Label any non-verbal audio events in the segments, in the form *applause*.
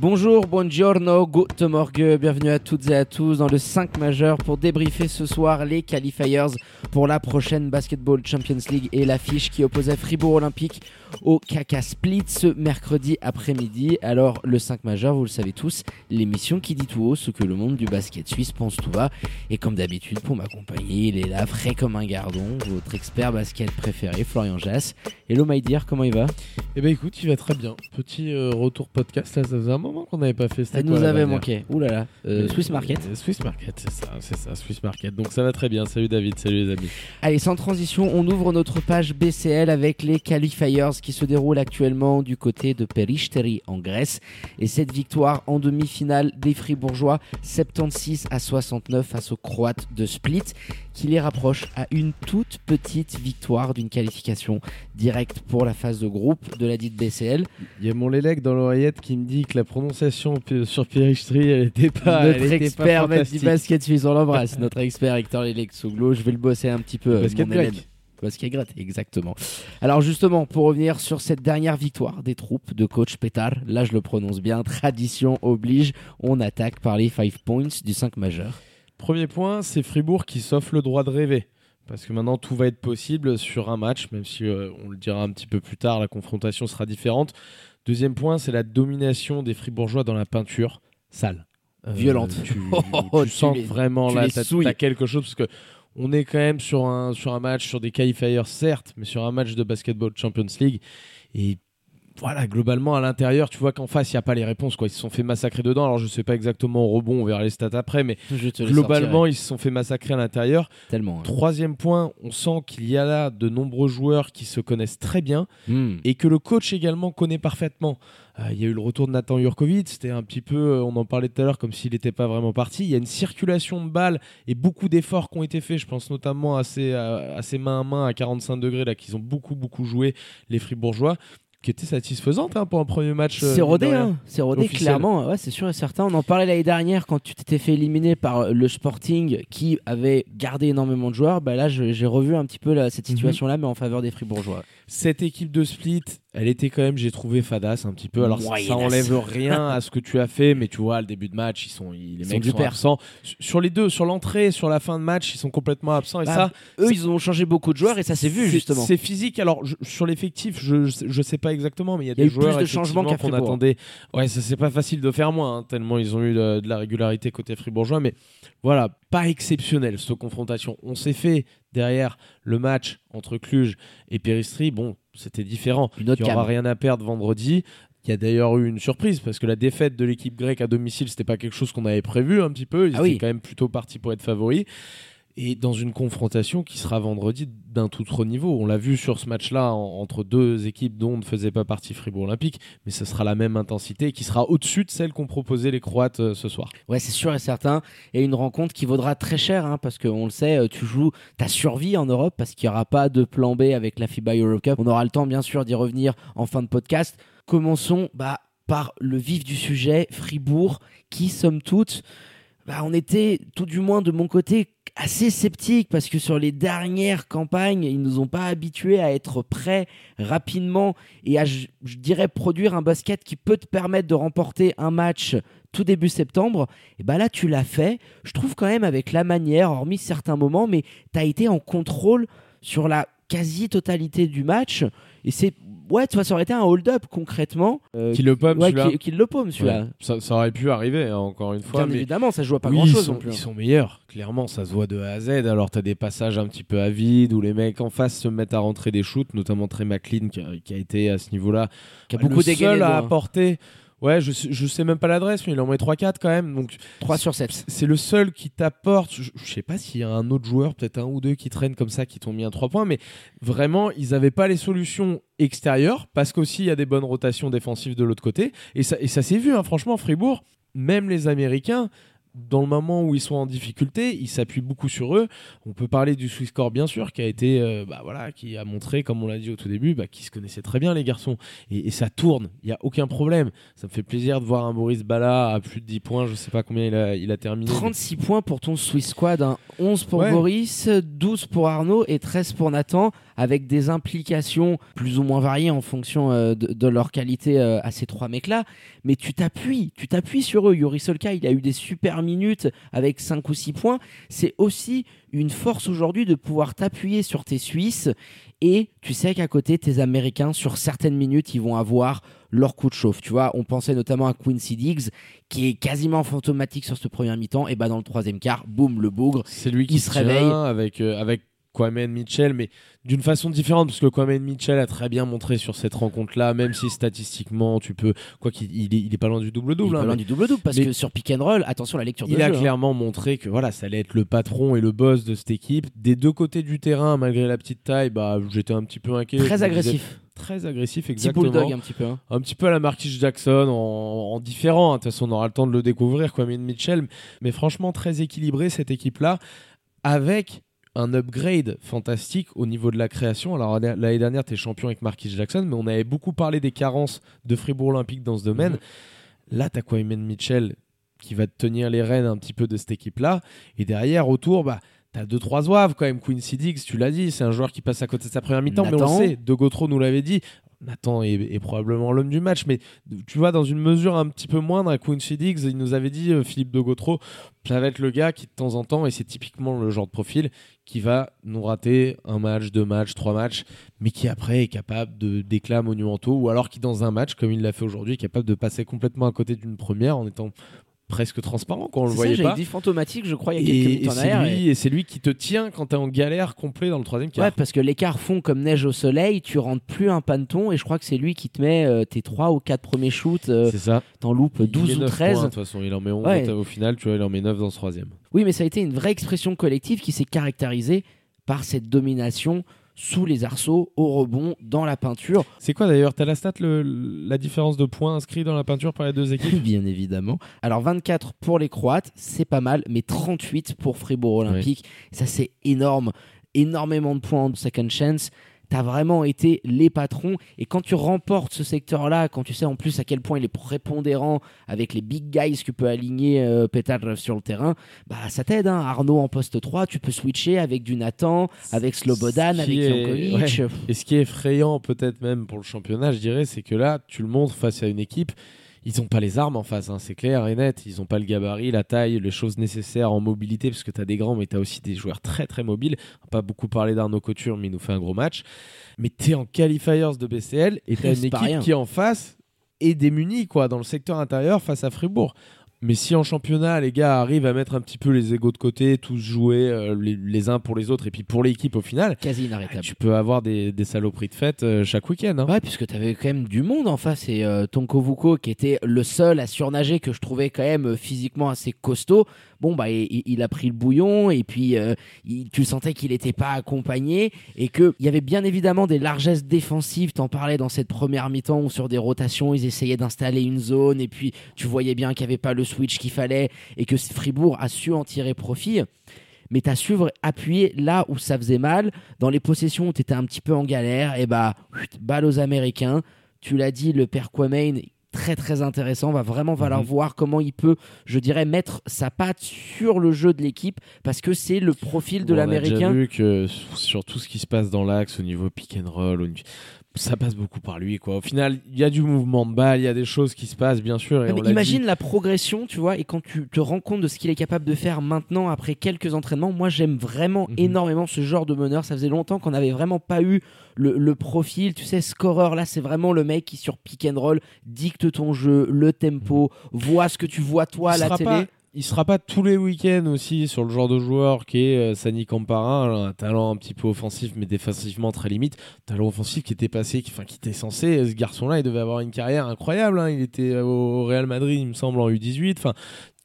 Bonjour, buongiorno, guten morgue, bienvenue à toutes et à tous dans le 5 majeur pour débriefer ce soir les qualifiers pour la prochaine Basketball Champions League et l'affiche qui opposait Fribourg Olympique au Kaka Split ce mercredi après-midi. Alors le 5 majeur, vous le savez tous, l'émission qui dit tout haut ce que le monde du basket suisse pense tout bas. Et comme d'habitude, pour m'accompagner, il est là, frais comme un gardon, votre expert basket préféré, Florian Jass. Hello my dear, comment il va? Eh ben écoute, il va très bien. Petit euh, retour podcast, ça un moment qu'on n'avait pas fait. Ça nous avait manqué. Ouh là là, Euh, Swiss Market. Euh, Swiss Market, c'est ça, c'est ça, Swiss Market. Donc ça va très bien. Salut David, salut les amis. Allez, sans transition, on ouvre notre page BCL avec les qualifiers qui se déroulent actuellement du côté de Peristeri en Grèce. Et cette victoire en demi-finale des Fribourgeois, 76 à 69 face aux Croates de Split, qui les rapproche à une toute petite victoire d'une qualification directe pour la phase de groupe de la dite BCL. Il y a mon Lélec dans l'oreillette qui me dit que la prononciation sur Péristri, elle était pas. elle notre était expert pas du basket suisse, on l'embrasse. notre expert Hector Lelec-Souglo, je vais le bosser un petit peu. Basket mon grec. Basket grec, exactement. Alors justement, pour revenir sur cette dernière victoire des troupes de coach Pétard, là je le prononce bien, tradition oblige, on attaque par les 5 points du 5 majeur. Premier point, c'est Fribourg qui s'offre le droit de rêver. Parce que maintenant tout va être possible sur un match, même si euh, on le dira un petit peu plus tard, la confrontation sera différente. Deuxième point, c'est la domination des Fribourgeois dans la peinture sale. Euh, Violente. Tu, *laughs* Oh, tu tu sens les- vraiment tu là, souilles. t'as quelque chose parce que on est quand même sur un, sur un match, sur des qualifiers certes, mais sur un match de basketball Champions League. Et voilà, globalement, à l'intérieur, tu vois qu'en face, il n'y a pas les réponses. Quoi. Ils se sont fait massacrer dedans. Alors, je sais pas exactement au rebond, on verra les stats après, mais globalement, ils se sont fait massacrer à l'intérieur. tellement. hein. Troisième point, on sent qu'il y a là de nombreux joueurs qui se connaissent très bien Hmm. et que le coach également connaît parfaitement. Euh, il y a eu le retour de Nathan Jurkovic, c'était un petit peu, euh, on en parlait tout à l'heure, comme s'il n'était pas vraiment parti. Il y a une circulation de balles et beaucoup d'efforts qui ont été faits. Je pense notamment à ces, à, à ces main à main à 45 degrés là, qu'ils ont beaucoup beaucoup joué les Fribourgeois, qui étaient satisfaisantes hein, pour un premier match. euh, C'est rodé, hein. c'est rodé clairement. Ouais, c'est sûr et certain. On en parlait l'année dernière quand tu t'étais fait éliminer par euh, le Sporting qui avait gardé énormément de joueurs. Bah là, j'ai revu un petit peu la- Mhm. cette situation-là, mais en faveur des Fribourgeois. Cette équipe de Split, elle était quand même, j'ai trouvé fadasse un petit peu. Alors ça- enlève rien *laughs* à ce que tu as fait, mais tu vois, le début de match, ils sont, ils- les Ils mecs sont du sont père. absents. Sur- les deux, sur l'entrée, sur la fin de match, ils sont complètement absents. Et Bah, ça, Eux, ils ont changé beaucoup de joueurs et ça s'est vu justement. C'est physique. Alors je- sur l'effectif, je, je je sais pas exactement, mais il y a y des eu plus joueurs de changements qu'on Fribourg. attendait. Ouais, ça c'est pas facile de faire moins, hein, tellement ils ont eu de, de la régularité côté fribourgeois, mais voilà, pas exceptionnel cette confrontation. On s'est fait derrière le match entre Cluj et Péristri. Bon, c'était différent. Une autre Il n'y aura gamme. rien à perdre vendredi. Il y a d'ailleurs eu une surprise parce que la défaite de l'équipe grecque à domicile, c'était pas quelque chose qu'on avait prévu un petit peu. Ils Ah étaient oui. quand même plutôt partis pour être favoris. Et dans une confrontation qui sera vendredi d'un tout autre niveau. On l'a vu sur ce match-là en- entre deux équipes dont ne faisait pas partie Fribourg Olympique, mais ce sera la même intensité qui sera au-dessus de celle qu'ont proposé les Croates euh, ce soir. Ouais, c'est sûr et certain. Et une rencontre qui vaudra très cher, hein, parce qu'on le sait, euh, tu joues ta survie en Europe, parce qu'il n'y aura pas de plan B avec la FIBA Euro Cup. On aura le temps, bien sûr, d'y revenir en fin de podcast. Commençons bah, par le vif du sujet, Fribourg, qui, somme toute, bah, on était, tout du moins de mon côté, assez sceptique parce que sur les dernières campagnes, ils nous ont pas habitués à être prêts rapidement et à, je, je dirais, produire un basket qui peut te permettre de remporter un match tout début septembre. Et bah là, tu l'as fait. Je trouve quand même avec la manière, hormis certains moments, mais tu as été en contrôle sur la quasi-totalité du match. Et c'est. Ouais, tu vois, ça aurait été un hold-up concrètement. Euh, Qui le pomme, ouais, celui-là qui, qui le paume celui-là. Ouais. Ça, ça aurait pu arriver, hein, encore une fois. Bien mais... évidemment, ça joue à pas Oui, grand-chose ils sont, hein. ils sont meilleurs, clairement, ça se voit de A à Z. Alors, tu as des passages un petit peu à vide où les mecs en face se mettent à rentrer des shoots, notamment Trey McLean qui a, qui a été à ce niveau-là Qui a le beaucoup dégainé seul le à hein. Ouais, je, je sais même pas l'adresse, mais il en met 3-4 quand même. Donc 3 sur 7. c'est le seul qui t'apporte. Je, je sais pas s'il y a un autre joueur, peut-être un ou deux qui traînent comme ça, qui t'ont mis un 3 points, mais vraiment, ils n'avaient pas les solutions extérieures parce qu'aussi il y a des bonnes rotations défensives de l'autre côté. Et ça, et ça s'est vu, hein, franchement, Fribourg, même les Américains. Dans le moment où ils sont en difficulté, ils s'appuient beaucoup sur eux. On peut parler du Swiss Score bien sûr, qui a été, euh, bah voilà, qui a montré, comme on l'a dit au tout début, bah, qu'ils se connaissaient très bien les garçons. Et, et ça tourne, il y a aucun problème. Ça me fait plaisir de voir un Boris Bala à plus de 10 points. Je sais pas combien il a, il a terminé. mais- 36 points pour ton Swiss Squad, hein. 11 pour Ouais. Boris, 12 pour Arnaud et 13 pour Nathan, avec des implications plus ou moins variées en fonction euh, de, de leur qualité euh, à ces trois mecs-là. Mais tu t'appuies, tu t'appuies sur eux. Yuri Solka, il a eu des super minutes avec 5 ou 6 points. C'est aussi une force aujourd'hui de pouvoir t'appuyer sur tes Suisses et tu sais qu'à côté, tes Américains, sur certaines minutes, ils vont avoir leur coup de chauffe. Tu vois, on pensait notamment à Quincy Diggs, qui est quasiment fantomatique sur ce premier mi-temps. Et bah dans le troisième quart, boum, le bougre. C'est lui qui Il se réveille. avec euh, avec Kwame Mitchell, mais d'une façon différente parce que Kwame Mitchell a très bien montré sur cette rencontre-là, même si statistiquement tu peux, quoi qu'il il est, il est pas loin du double Il est pas loin du double-double parce mais- que sur pick and roll, attention la lecture de Il a hein. clairement montré que voilà, ça allait être le patron et le boss de cette équipe. Des deux côtés du terrain, malgré la petite taille, bah j'étais un petit peu inquiet. Très agressif. Très agressif, Petit exactement. bulldog un petit peu. hein. un petit peu à la Marquis Jackson en, en différent. hein. De toute façon, on aura le temps de le découvrir, Kwame Mitchell. Mais franchement, très équilibré cette équipe-là, avec un upgrade fantastique au niveau de la création. Alors l'année dernière, tu es champion avec Marquis Jackson, mais on avait beaucoup parlé des carences de Fribourg Olympique dans ce domaine. Là, tu as Kwame Mitchell qui va te tenir les rênes un petit peu de cette équipe-là? Et derrière, autour, bah, T'as deux trois zouaves quand même. Quincy Diggs, tu l'as dit, c'est un joueur qui passe à côté de sa première mi-temps, mais on le sait. De Gautreau nous l'avait dit. Nathan est, probablement l'homme du match, mais tu vois, dans une mesure un petit peu moindre, à Quincy Diggs, il nous avait dit, euh, Philippe de Gautreau, ça va être le gars qui, de temps en temps, et c'est typiquement le genre de profil, qui va nous rater un match, deux matchs, trois matchs, mais qui après est capable de d'éclats monumentaux, ou alors qui, dans un match, comme il l'a fait aujourd'hui, est capable de passer complètement à côté d'une première en étant presque transparent quand on le ça, voyait pas. dit fantomatique, je crois, il y a quelques Et, minutes et en c'est arrière. lui, et c'est lui qui te tient quand t'es en galère complet dans le troisième quart. Ouais, parce que l'écart fond comme neige au soleil, tu rentres plus un panton et je crois que c'est lui qui te met euh, tes 3 ou 4 premiers shoots, euh, c'est ça. t'en loupes Il 12 met ou 9 13. points, De toute façon, il en met 11 Ouais. au- au final, tu vois, il en met 9 dans ce troisième. Oui, mais ça a été une vraie expression collective qui s'est caractérisée par cette domination sous les arceaux, au rebond, dans la peinture. C'est quoi d'ailleurs T'as la stat, le- la différence de points inscrits dans la peinture par les deux *laughs* équipes? Bien évidemment. Alors 24 pour les Croates, c'est pas mal, mais 38 pour Fribourg Olympique. Ça, c'est énorme. Énormément de points en second chance. T'as vraiment été les patrons. Et quand tu remportes ce secteur-là, quand tu sais en plus à quel point il est prépondérant avec les big guys que peut aligner euh, Petar sur le terrain, bah ça t'aide. hein. Arnaud en poste 3, tu peux switcher avec du Nathan, avec Slobodan, avec est- Jankovic. ouais. Et ce qui est effrayant peut-être même pour le championnat, je dirais, c'est que là, tu le montres face à une équipe, ils n'ont pas les armes en face, hein, c'est clair et net. Ils n'ont pas le gabarit, la taille, les choses nécessaires en mobilité, parce que tu as des grands, mais tu as aussi des joueurs très très mobiles. On pas beaucoup parler d'Arnaud Couture, mais il nous fait un gros match. Mais tu es en qualifiers de BCL et tu as *laughs* une équipe rien. qui en face est démunie quoi, dans le secteur intérieur face à Fribourg. Mais si en championnat, les gars arrivent à mettre un petit peu les égaux de côté, tous jouer euh, les, les uns pour les autres, et puis pour l'équipe au final, Quasi ah, inarrêtable. tu peux avoir des, des saloperies de fête euh, chaque week-end. hein. Ouais, puisque t'avais quand même du monde en face et euh, Tonko Vuko qui était le seul à surnager que je trouvais quand même euh, physiquement assez costaud. Bon bah il, a pris le bouillon et puis euh, tu sentais qu'il n'était pas accompagné et que il y avait bien évidemment des largesses défensives. T'en parlais dans cette première mi-temps où sur des rotations ils essayaient d'installer une zone et puis tu voyais bien qu'il n'y avait pas le switch qu'il fallait et que Fribourg a su en tirer profit mais tu as su appuyer là où ça faisait mal. Dans les possessions où tu étais un petit peu en galère, et bah, balle aux Américains. Tu l'as dit, le père Kwame, très très intéressant. Va vraiment falloir Mhm. voir comment il peut, je dirais, mettre sa patte sur le jeu de l'équipe parce que c'est le profil de Bon, On a déjà l'Américain. vu que sur tout ce qui se passe dans l'axe au niveau pick and roll, ça passe beaucoup par lui. Quoi. Au final, il y a du mouvement de balle, il y a des choses qui se passent, bien sûr. Et on imagine dit. la progression, tu vois, et quand tu te rends compte de ce qu'il est capable de faire maintenant après quelques entraînements, moi j'aime vraiment Mhm. énormément ce genre de meneur. Ça faisait longtemps qu'on n'avait vraiment pas eu le, le profil, tu sais, scoreur. Là, c'est vraiment le mec qui sur pick and roll dicte ton jeu, le tempo, voit ce que tu vois toi à il la télé. pas, il sera pas tous les week-ends aussi sur le genre de joueur qui est euh, Sani Camparin, un talent un petit peu offensif mais défensivement très limite, talent offensif qui était passé, qui, enfin qui était censé, ce garçon-là, il devait avoir une carrière incroyable. hein. Il était au Real Madrid, il me semble, en U18. Enfin,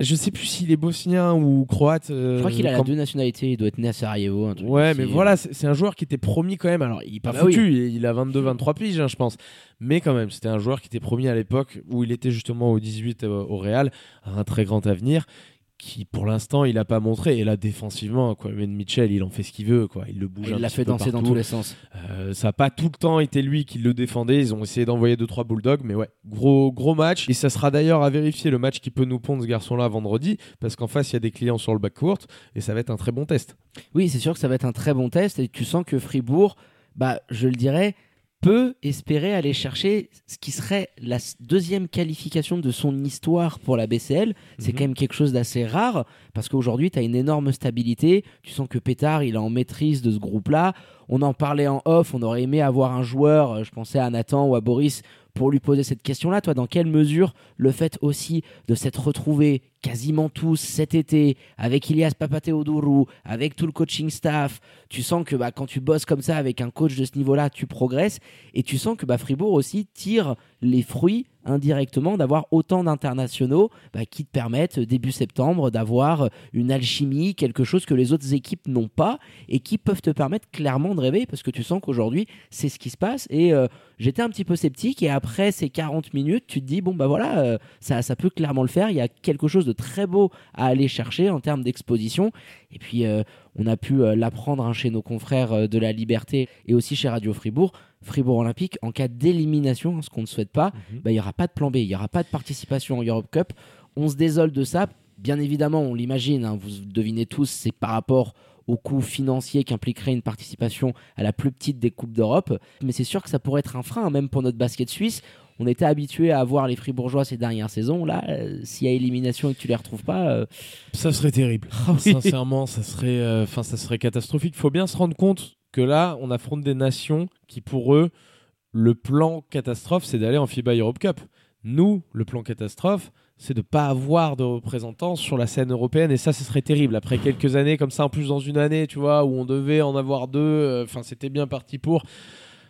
je sais plus s'il est bosnien ou croate. euh, Je crois qu'il a la deux nationalités, il doit être né à Sarajevo. un truc Ouais, mais voilà, c'est un joueur qui était promis quand même. Alors, il est pas Ah bah foutu, il- il a 22-23 piges, hein, je pense. Mais quand même, c'était un joueur qui était promis à l'époque où il était justement au 18 euh, au Real, à un très grand avenir, qui pour l'instant, il a pas montré. Et là, défensivement, quoi, Ben Mitchell, il en fait ce qu'il veut, quoi. Il le bouge. Il l'a fait danser dans tous les sens. Euh, ça n'a pas tout le temps été lui qui le défendait. Ils ont essayé d'envoyer 2-3 bulldogs, mais ouais, gros, gros match. Et ça sera d'ailleurs à vérifier le match qui peut nous pondre ce garçon-là vendredi, parce qu'en face, il y a des clients sur le backcourt, et ça va être un très bon test. Oui, c'est sûr que ça va être un très bon test et tu sens que Fribourg, bah, je le dirais, peut espérer aller chercher ce qui serait la deuxième qualification de son histoire pour la BCL. C'est Mhm. quand même quelque chose d'assez rare parce qu'aujourd'hui, tu as une énorme stabilité. Tu sens que Pétard, il est en maîtrise de ce groupe-là. On en parlait en off, on aurait aimé avoir un joueur, euh, je pensais à Nathan ou à Boris, pour lui poser cette question-là. Toi, dans quelle mesure le fait aussi de s'être retrouvé quasiment tous cet été avec Ilias Papateodourou, avec tout le coaching staff, tu sens que bah, quand tu bosses comme ça avec un coach de ce niveau-là, tu progresses et tu sens que bah, Fribourg aussi tire les fruits indirectement d'avoir autant d'internationaux bah, qui te permettent début septembre d'avoir une alchimie, quelque chose que les autres équipes n'ont pas et qui peuvent te permettre clairement de rêver parce que tu sens qu'aujourd'hui c'est ce qui se passe et euh, j'étais un petit peu sceptique et après ces 40 minutes tu te dis bon bah voilà euh, ça, ça peut clairement le faire. Il y a quelque chose de très beau à aller chercher en termes d'exposition et puis euh, on a pu euh, l'apprendre hein, chez nos confrères euh, de la Liberté et aussi chez Radio Fribourg Fribourg Olympique en cas d'élimination ce qu'on ne souhaite pas bah, il n'y aura pas de plan B il n'y aura pas de participation en Europe Cup on se désole de ça bien évidemment on l'imagine hein, vous devinez tous c'est par rapport au coût financier qu'impliquerait une participation à la plus petite des Coupes d'Europe. Mais c'est sûr que ça pourrait être un frein, hein, même pour notre basket suisse. On était habitué à voir les Fribourgeois ces dernières saisons. Là, euh, s'il y a élimination et que tu les retrouves pas, euh, Ça serait terrible. *laughs* Sincèrement, ça serait, euh, ça serait catastrophique. Il faut bien se rendre compte que là, on affronte des nations qui, pour eux, le plan catastrophe, c'est d'aller en FIBA Europe Cup. Nous, le plan catastrophe, c'est de pas avoir de représentants sur la scène européenne et ça, ce serait terrible. Après quelques années comme ça, en plus dans une année, tu vois, où on devait en avoir deux, euh, enfin, c'était bien parti pour.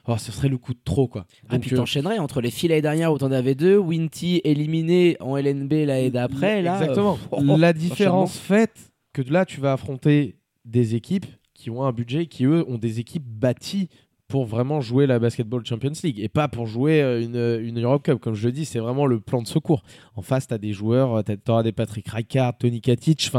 Oh, ce serait le coup de trop, quoi. ah, Donc, puis euh, t'enchaînerais entre les filets dernière où t'en avais deux, Winty éliminé en LNB l'année d'après. Là, Exactement. euh, *laughs* oh, la différence faite que là, tu vas affronter des équipes qui ont un budget, qui eux ont des équipes bâties pour vraiment jouer la Basketball Champions League et pas pour jouer euh, une, une Europe Cup. Comme je le dis, c'est vraiment le plan de secours. En face, tu as des joueurs, tu auras des Patrick Rijkaard, Tony Katic,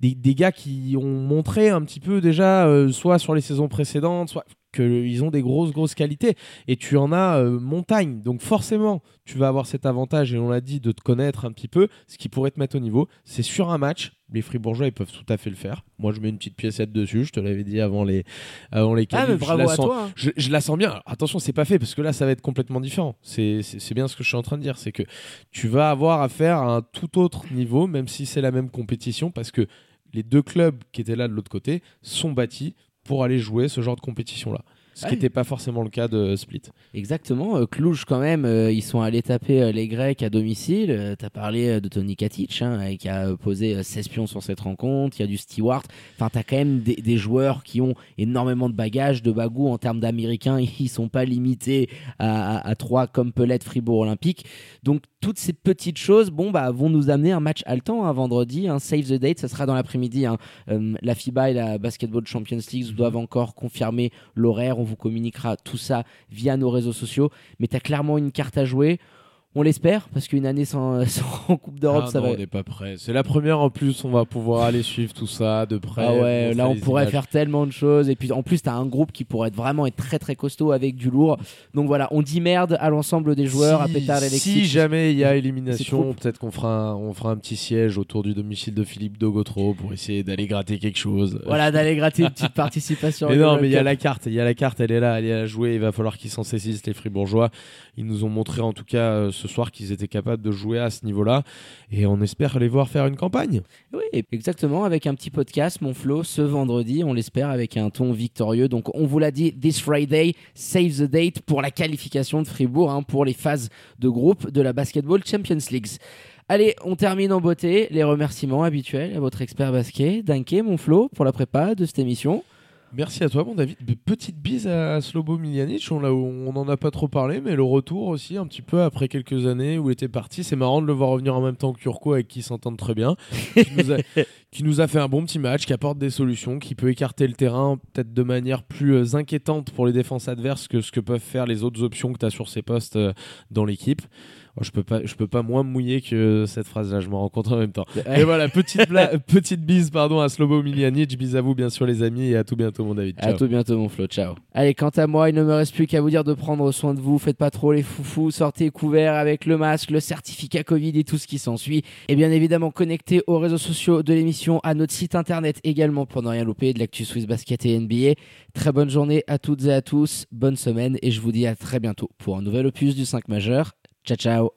des, gars qui ont montré un petit peu déjà, euh, soit sur les saisons précédentes, soit qu'ils ont des grosses, grosses qualités. Et tu en as euh, montagne. Donc forcément, tu vas avoir cet avantage, et on l'a dit, de te connaître un petit peu. Ce qui pourrait te mettre au niveau, c'est sur un match. Les Fribourgeois, ils peuvent tout à fait le faire. Moi, je mets une petite piécette dessus. Je te l'avais dit avant les, avant les Ah, mais qualifs. Je bravo la à sens- toi. hein. je, je la sens bien. Alors, attention, c'est pas fait parce que là, ça va être complètement différent. C'est c'est- c'est bien ce que je suis en train de dire. C'est que tu vas avoir affaire à un tout autre niveau, même si c'est la même compétition, parce que les deux clubs qui étaient là de l'autre côté sont bâtis pour aller jouer ce genre de compétition-là. Ce qui n'était pas forcément le cas de Split. Exactement. Euh, Cluj, quand même, euh, ils sont allés taper euh, les Grecs à domicile. Euh, T'as parlé euh, de Tony Katic, hein, qui a posé euh, 16 pions sur cette rencontre. Il y a du Stewart. Enfin, t'as quand même des, des joueurs qui ont énormément de bagages, de bagou en termes d'américains. *laughs* Ils sont pas limités à, à, à trois comme peut l'être Fribourg Olympique. Donc, toutes ces petites choses, bon, bah, vont nous amener un match haletant un vendredi. Un save the date, ça sera dans l'après-midi. hein. Euh, la FIBA et la Basketball Champions League doivent encore confirmer l'horaire. On vous communiquera tout ça via nos réseaux sociaux. Mais tu as clairement une carte à jouer. On l'espère, parce qu'une année sans, *laughs* sans Coupe d'Europe, Ah ça non, va. on n'est pas prêt. C'est la première en plus. On va pouvoir aller suivre tout ça de près. Ah ouais, là on pourrait images. faire tellement de choses. Et puis en plus, tu as un groupe qui pourrait être vraiment être très très costaud avec du lourd. Donc voilà, on dit merde à l'ensemble des joueurs, à si, Pétard et Si jamais il y a élimination, peut-être qu'on fera, un, on fera un petit siège autour du domicile de Philippe Dogotro pour essayer d'aller gratter quelque chose. Voilà, d'aller *laughs* gratter une petite participation. Mais non, mais il y a la carte, il y a la carte, elle est là, elle est à jouer. Il va falloir qu'ils s'en saisissent, les Fribourgeois. Ils nous ont montré en tout cas euh, soir qu'ils étaient capables de jouer à ce niveau-là, et on espère les voir faire une campagne. Oui, exactement, avec un petit podcast, mon Flo, ce vendredi, on l'espère, avec un ton victorieux. Donc, on vous l'a dit, this Friday, save the date pour la qualification de Fribourg, hein, pour les phases de groupe de la Basketball Champions League. Allez, on termine en beauté. Les remerciements habituels à votre expert basket, Danke, mon Flo, pour la prépa de cette émission. Merci à toi, mon David. Petite bise à Slobo Miljanic. On, on en a pas trop parlé, mais le retour aussi, un petit peu après quelques années où il était parti. C'est marrant de le voir revenir en même temps que Turco, avec qui s'entendent très bien. qui, nous a, *laughs* qui, nous a, fait un bon petit match, qui apporte des solutions, qui peut écarter le terrain peut-être de manière plus euh, inquiétante pour les défenses adverses que ce que peuvent faire les autres options que tu as sur ces postes euh, dans l'équipe. Oh, je peux pas, je peux pas moins mouiller que cette phrase-là. Je me rencontre en même temps. Et voilà, petite, *laughs* petite bise, pardon, à Slobo Miljanic. Bise à vous, bien sûr, les amis, et à tout bientôt, mon David. Ciao. À tout bientôt, mon Flo. Ciao. Allez, quant à moi, il ne me reste plus qu'à vous dire de prendre soin de vous. Faites pas trop les foufous. Sortez couverts avec le masque, le certificat Covid et tout ce qui s'ensuit. Et bien évidemment, connectez aux réseaux sociaux de l'émission, à notre site internet également pour ne rien louper de l'actu Swiss Basket et NBA. Très bonne journée à toutes et à tous. Bonne semaine et je vous dis à très bientôt pour un nouvel opus du 5 majeur. Ciao, ciao.